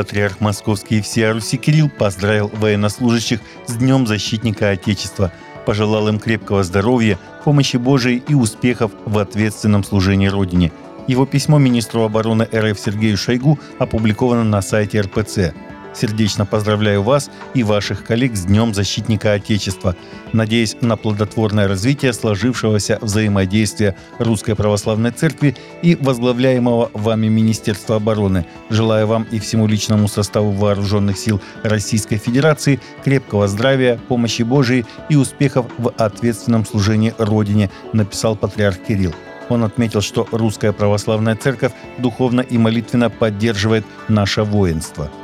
Патриарх Московский и всея Руси Кирилл поздравил военнослужащих с Днем Защитника Отечества, пожелал им крепкого здоровья, помощи Божией и успехов в ответственном служении Родине. Его письмо министру обороны РФ Сергею Шойгу опубликовано на сайте РПЦ. Сердечно поздравляю вас и ваших коллег с Днем Защитника Отечества. Надеюсь на плодотворное развитие сложившегося взаимодействия Русской Православной Церкви и возглавляемого вами Министерства обороны. Желаю вам и всему личному составу Вооруженных сил Российской Федерации крепкого здравия, помощи Божией и успехов в ответственном служении Родине, написал патриарх Кирилл. Он отметил, что Русская Православная Церковь духовно и молитвенно поддерживает наше воинство –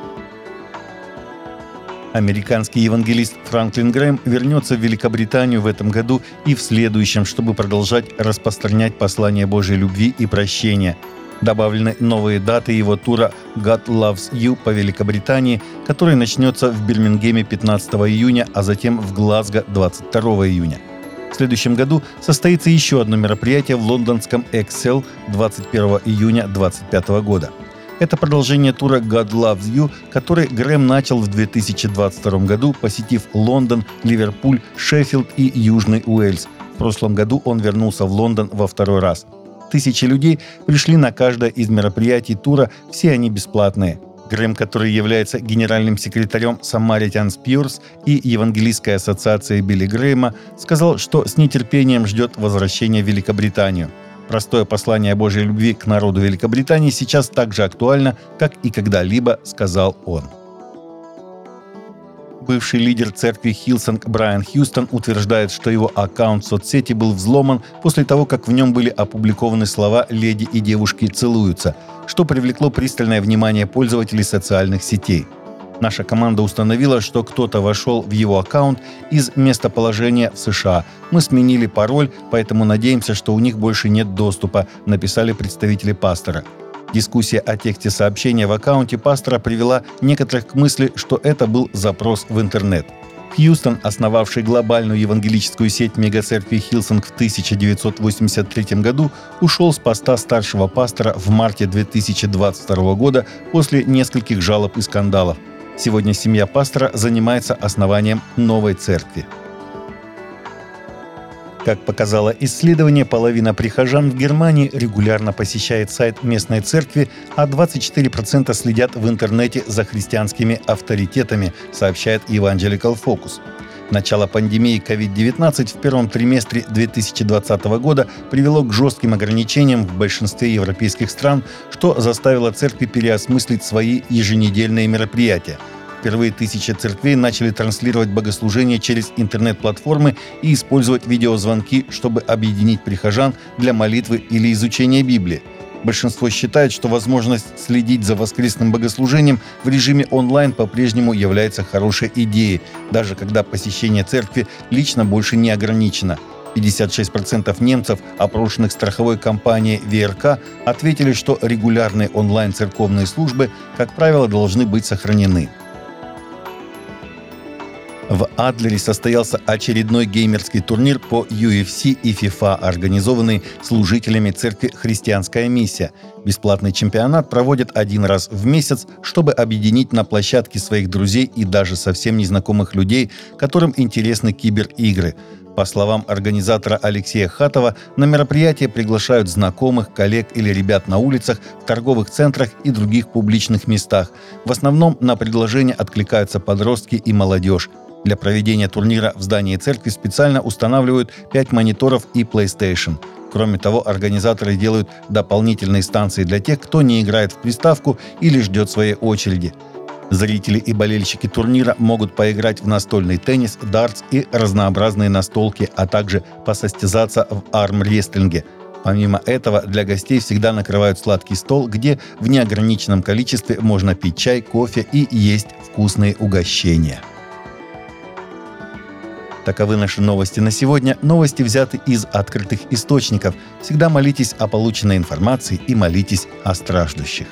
Американский евангелист Франклин Грэм вернется в Великобританию в этом году и в следующем, чтобы продолжать распространять послание Божьей любви и прощения. Добавлены новые даты его тура «God Loves You» по Великобритании, который начнется в Бирмингеме 15 июня, а затем в Глазго 22 июня. В следующем году состоится еще одно мероприятие в лондонском Excel 21 июня 2025 года – это продолжение тура God Loves You, который Грэм начал в 2022 году, посетив Лондон, Ливерпуль, Шеффилд и Южный Уэльс. В прошлом году он вернулся в Лондон во второй раз. Тысячи людей пришли на каждое из мероприятий тура, все они бесплатные. Грэм, который является генеральным секретарем Samaritan Pures и Евангелийской ассоциации Билли Грэма, сказал, что с нетерпением ждет возвращения в Великобританию – Простое послание Божьей любви к народу Великобритании сейчас так же актуально, как и когда-либо, сказал он. Бывший лидер церкви Hillsong Брайан Хьюстон утверждает, что его аккаунт в соцсети был взломан после того, как в нем были опубликованы слова «леди и девушки целуются», что привлекло пристальное внимание пользователей социальных сетей – Наша команда установила, что кто-то вошел в его аккаунт из местоположения в США. Мы сменили пароль, поэтому надеемся, что у них больше нет доступа, написали представители пастора. Дискуссия о тексте сообщения в аккаунте пастора привела некоторых к мысли, что это был запрос в интернет. Хьюстон, основавший глобальную евангелическую сеть мегацеркви Hillsong в 1983 году, ушел с поста старшего пастора в марте 2022 года после нескольких жалоб и скандалов. Сегодня семья пастора занимается основанием новой церкви. Как показало исследование, половина прихожан в Германии регулярно посещает сайт местной церкви, а 24% следят в интернете за христианскими авторитетами, сообщает Evangelical Focus. Начало пандемии COVID-19 в первом триместре 2020 года привело к жестким ограничениям в большинстве европейских стран, что заставило церкви переосмыслить свои еженедельные мероприятия. Впервые тысячи церквей начали транслировать богослужения через интернет-платформы и использовать видеозвонки, чтобы объединить прихожан для молитвы или изучения Библии – Большинство считает, что возможность следить за воскресным богослужением в режиме онлайн по-прежнему является хорошей идеей, даже когда посещение церкви лично больше не ограничено. 56% немцев, опрошенных страховой компанией ВРК, ответили, что регулярные онлайн-церковные службы, как правило, должны быть сохранены. В Адлере состоялся очередной геймерский турнир по UFC и FIFA, организованный служителями церкви «Христианская миссия». Бесплатный чемпионат проводят один раз в месяц, чтобы объединить на площадке своих друзей и даже совсем незнакомых людей, которым интересны киберигры. По словам организатора Алексея Хатова, на мероприятие приглашают знакомых, коллег или ребят на улицах, в торговых центрах и других публичных местах. В основном на предложение откликаются подростки и молодежь. Для проведения турнира в здании церкви специально устанавливают 5 мониторов и PlayStation. Кроме того, организаторы делают дополнительные станции для тех, кто не играет в приставку или ждет своей очереди. Зрители и болельщики турнира могут поиграть в настольный теннис, дартс и разнообразные настолки, а также посостязаться в армрестлинге. Помимо этого, для гостей всегда накрывают сладкий стол, где в неограниченном количестве можно пить чай, кофе и есть вкусные угощения. Таковы наши новости на сегодня. Новости взяты из открытых источников. Всегда молитесь о полученной информации и молитесь о страждущих.